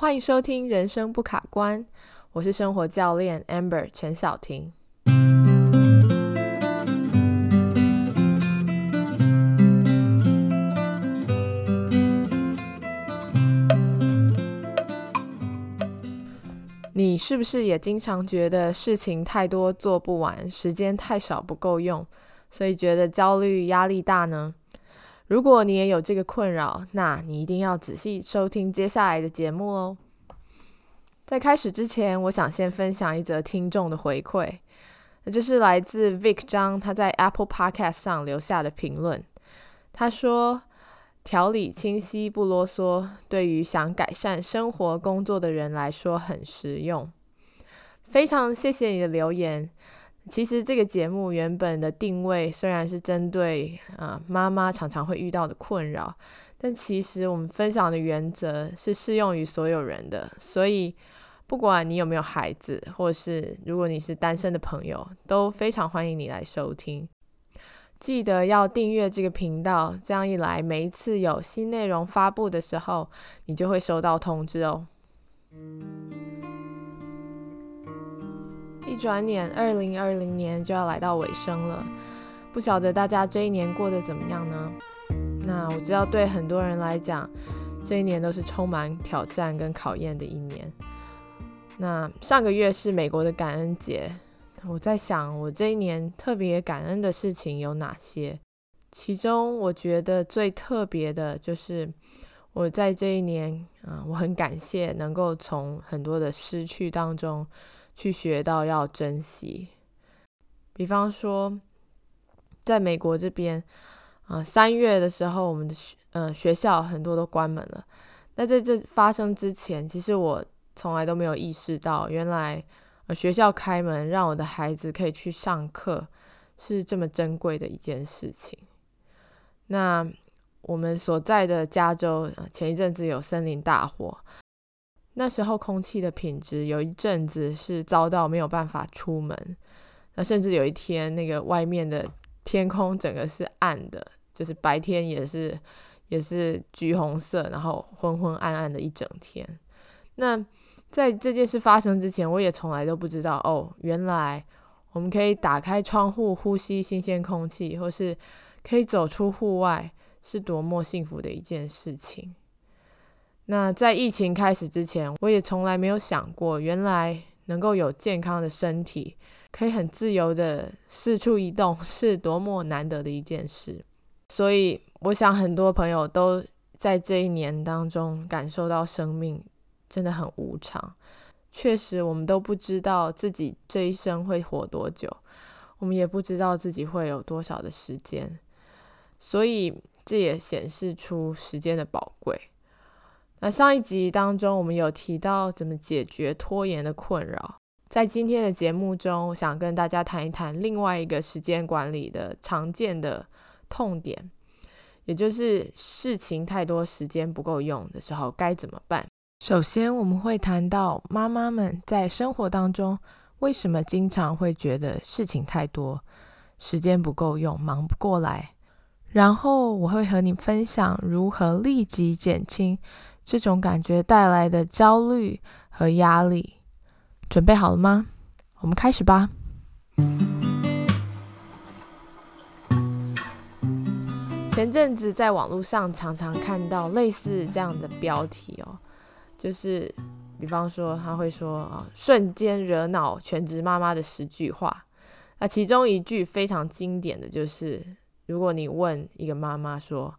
欢迎收听《人生不卡关》，我是生活教练 Amber 陈晓婷。你是不是也经常觉得事情太多做不完，时间太少不够用，所以觉得焦虑、压力大呢？如果你也有这个困扰，那你一定要仔细收听接下来的节目哦。在开始之前，我想先分享一则听众的回馈，那就是来自 Vic 张他在 Apple Podcast 上留下的评论。他说：“条理清晰，不啰嗦，对于想改善生活、工作的人来说很实用。”非常谢谢你的留言。其实这个节目原本的定位虽然是针对啊妈妈常常会遇到的困扰，但其实我们分享的原则是适用于所有人的。所以不管你有没有孩子，或是如果你是单身的朋友，都非常欢迎你来收听。记得要订阅这个频道，这样一来，每一次有新内容发布的时候，你就会收到通知哦。一转眼，二零二零年就要来到尾声了。不晓得大家这一年过得怎么样呢？那我知道，对很多人来讲，这一年都是充满挑战跟考验的一年。那上个月是美国的感恩节，我在想，我这一年特别感恩的事情有哪些？其中，我觉得最特别的就是我在这一年，啊，我很感谢能够从很多的失去当中。去学到要珍惜，比方说，在美国这边，啊，三月的时候，我们的学，嗯，学校很多都关门了。那在这发生之前，其实我从来都没有意识到，原来，呃，学校开门让我的孩子可以去上课，是这么珍贵的一件事情。那我们所在的加州，前一阵子有森林大火。那时候空气的品质有一阵子是糟到没有办法出门，那甚至有一天那个外面的天空整个是暗的，就是白天也是也是橘红色，然后昏昏暗暗的一整天。那在这件事发生之前，我也从来都不知道哦，原来我们可以打开窗户呼吸新鲜空气，或是可以走出户外，是多么幸福的一件事情。那在疫情开始之前，我也从来没有想过，原来能够有健康的身体，可以很自由的四处移动，是多么难得的一件事。所以，我想很多朋友都在这一年当中感受到生命真的很无常。确实，我们都不知道自己这一生会活多久，我们也不知道自己会有多少的时间。所以，这也显示出时间的宝贵。那上一集当中，我们有提到怎么解决拖延的困扰。在今天的节目中，我想跟大家谈一谈另外一个时间管理的常见的痛点，也就是事情太多，时间不够用的时候该怎么办。首先，我们会谈到妈妈们在生活当中为什么经常会觉得事情太多，时间不够用，忙不过来。然后，我会和你分享如何立即减轻。这种感觉带来的焦虑和压力，准备好了吗？我们开始吧。前阵子在网络上常常看到类似这样的标题哦，就是比方说他会说啊，瞬间惹恼全职妈妈的十句话。那其中一句非常经典的就是，如果你问一个妈妈说。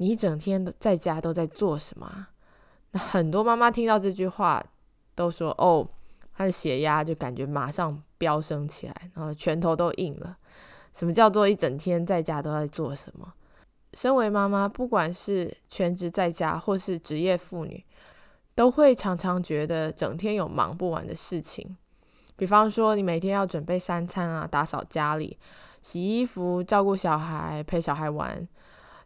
你一整天都在家都在做什么？那很多妈妈听到这句话都说：“哦，她的血压就感觉马上飙升起来，然后拳头都硬了。”什么叫做一整天在家都在做什么？身为妈妈，不管是全职在家或是职业妇女，都会常常觉得整天有忙不完的事情。比方说，你每天要准备三餐啊，打扫家里、洗衣服、照顾小孩、陪小孩玩。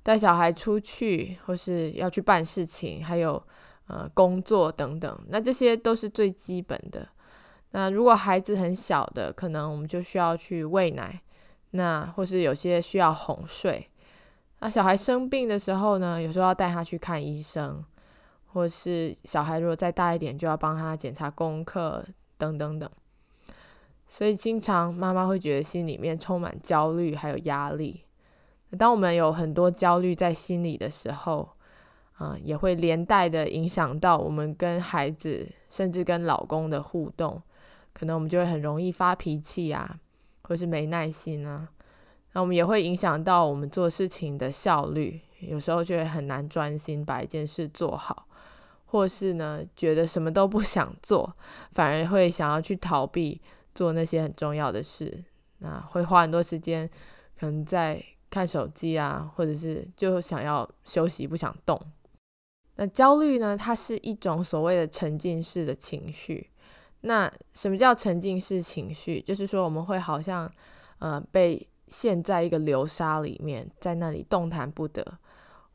带小孩出去，或是要去办事情，还有呃工作等等，那这些都是最基本的。那如果孩子很小的，可能我们就需要去喂奶，那或是有些需要哄睡。那小孩生病的时候呢，有时候要带他去看医生，或是小孩如果再大一点，就要帮他检查功课等等等。所以经常妈妈会觉得心里面充满焦虑还有压力。当我们有很多焦虑在心里的时候，啊，也会连带的影响到我们跟孩子，甚至跟老公的互动。可能我们就会很容易发脾气啊，或是没耐心啊。那我们也会影响到我们做事情的效率，有时候就会很难专心把一件事做好，或是呢，觉得什么都不想做，反而会想要去逃避做那些很重要的事。那会花很多时间，可能在看手机啊，或者是就想要休息，不想动。那焦虑呢？它是一种所谓的沉浸式的情绪。那什么叫沉浸式情绪？就是说我们会好像呃被陷在一个流沙里面，在那里动弹不得。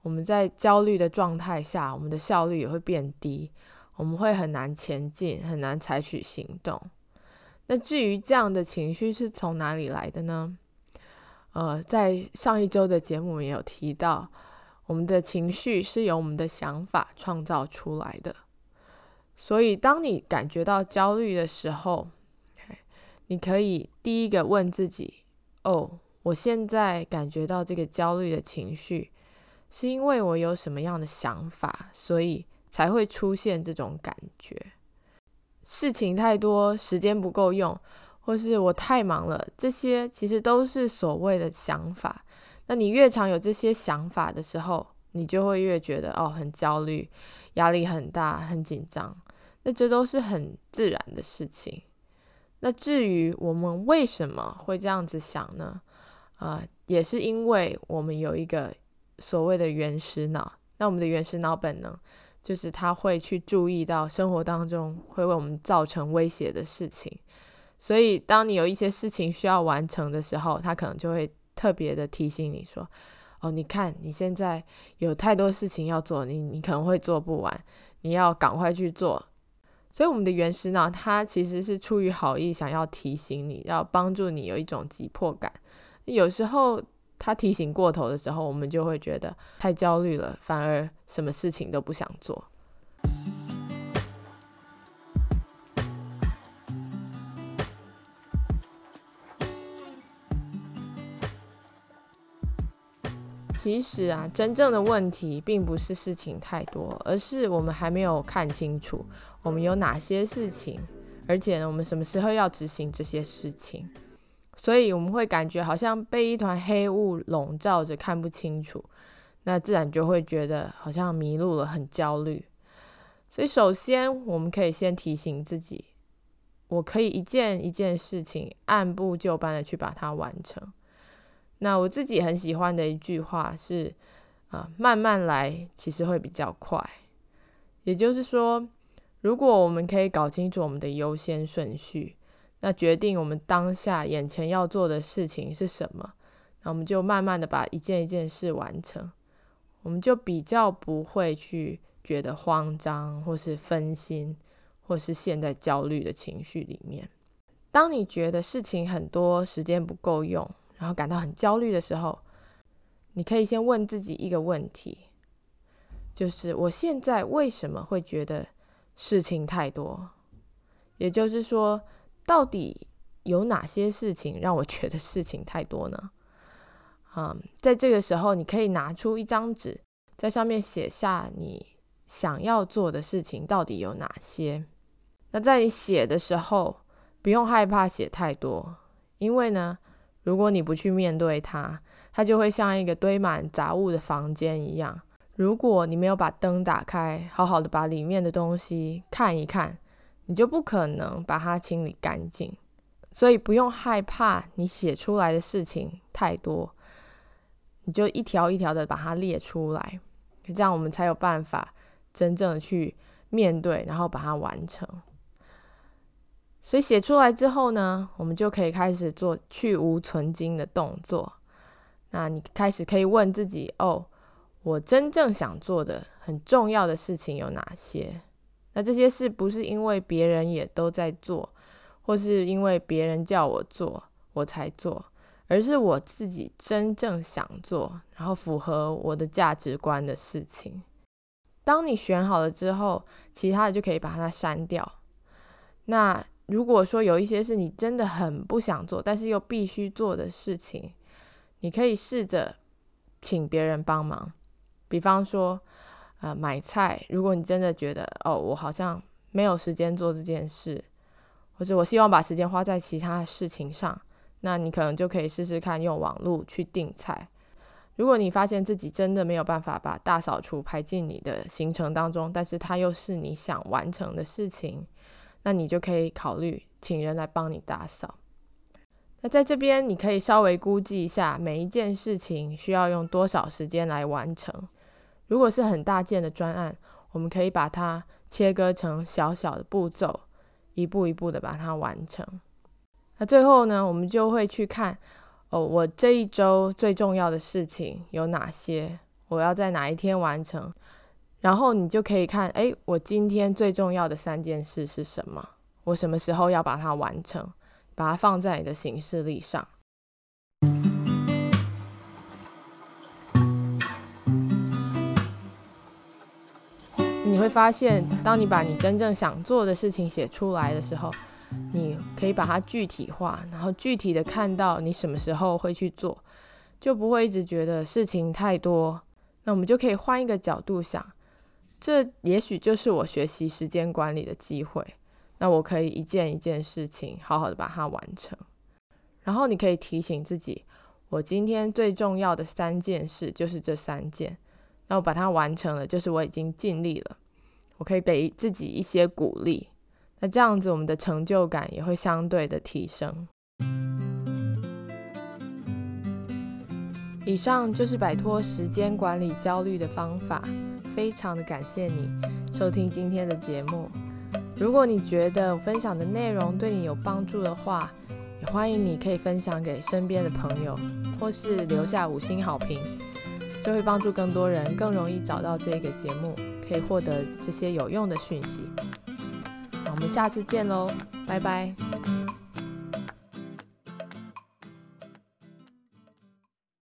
我们在焦虑的状态下，我们的效率也会变低，我们会很难前进，很难采取行动。那至于这样的情绪是从哪里来的呢？呃，在上一周的节目也有提到，我们的情绪是由我们的想法创造出来的。所以，当你感觉到焦虑的时候，你可以第一个问自己：哦，我现在感觉到这个焦虑的情绪，是因为我有什么样的想法，所以才会出现这种感觉？事情太多，时间不够用，或是我太忙了，这些其实都是所谓的想法。那你越常有这些想法的时候，你就会越觉得哦，很焦虑，压力很大，很紧张。那这都是很自然的事情。那至于我们为什么会这样子想呢？啊，也是因为我们有一个所谓的原始脑。那我们的原始脑本能就是它会去注意到生活当中会为我们造成威胁的事情。所以当你有一些事情需要完成的时候，它可能就会特别的提醒你说：“哦，你看你现在有太多事情要做，你你可能会做不完，你要赶快去做。”所以，我们的原始脑它其实是出于好意，想要提醒你，要帮助你有一种急迫感。有时候，它提醒过头的时候，我们就会觉得太焦虑了，反而什么事情都不想做。其实啊，真正的问题并不是事情太多，而是我们还没有看清楚我们有哪些事情，而且呢，我们什么时候要执行这些事情。所以我们会感觉好像被一团黑雾笼罩着，看不清楚，那自然就会觉得好像迷路了，很焦虑。所以首先，我们可以先提醒自己，我可以一件一件事情按部就班的去把它完成。那我自己很喜欢的一句话是，啊，慢慢来其实会比较快。也就是说，如果我们可以搞清楚我们的优先顺序，那决定我们当下眼前要做的事情是什么，那我们就慢慢的把一件一件事完成，我们就比较不会去觉得慌张，或是分心，或是陷在焦虑的情绪里面。当你觉得事情很多，时间不够用。然后感到很焦虑的时候，你可以先问自己一个问题，就是我现在为什么会觉得事情太多？也就是说，到底有哪些事情让我觉得事情太多呢？嗯，在这个时候，你可以拿出一张纸，在上面写下你想要做的事情到底有哪些。那在你写的时候，不用害怕写太多，因为呢。如果你不去面对它，它就会像一个堆满杂物的房间一样。如果你没有把灯打开，好好的把里面的东西看一看，你就不可能把它清理干净。所以不用害怕你写出来的事情太多，你就一条一条的把它列出来，这样我们才有办法真正的去面对，然后把它完成。所以写出来之后呢，我们就可以开始做去无存精的动作。那你开始可以问自己：哦，我真正想做的很重要的事情有哪些？那这些事不是因为别人也都在做，或是因为别人叫我做我才做，而是我自己真正想做，然后符合我的价值观的事情。当你选好了之后，其他的就可以把它删掉。那如果说有一些是你真的很不想做，但是又必须做的事情，你可以试着请别人帮忙。比方说，呃，买菜，如果你真的觉得哦，我好像没有时间做这件事，或者我希望把时间花在其他事情上，那你可能就可以试试看用网络去订菜。如果你发现自己真的没有办法把大扫除排进你的行程当中，但是它又是你想完成的事情，那你就可以考虑请人来帮你打扫。那在这边，你可以稍微估计一下每一件事情需要用多少时间来完成。如果是很大件的专案，我们可以把它切割成小小的步骤，一步一步的把它完成。那最后呢，我们就会去看。哦，我这一周最重要的事情有哪些？我要在哪一天完成？然后你就可以看，哎，我今天最重要的三件事是什么？我什么时候要把它完成？把它放在你的行事历上。你会发现，当你把你真正想做的事情写出来的时候。你可以把它具体化，然后具体的看到你什么时候会去做，就不会一直觉得事情太多。那我们就可以换一个角度想，这也许就是我学习时间管理的机会。那我可以一件一件事情好好的把它完成。然后你可以提醒自己，我今天最重要的三件事就是这三件。那我把它完成了，就是我已经尽力了。我可以给自己一些鼓励。那这样子，我们的成就感也会相对的提升。以上就是摆脱时间管理焦虑的方法，非常的感谢你收听今天的节目。如果你觉得我分享的内容对你有帮助的话，也欢迎你可以分享给身边的朋友，或是留下五星好评，这会帮助更多人更容易找到这个节目，可以获得这些有用的讯息。我们下次见喽，拜拜。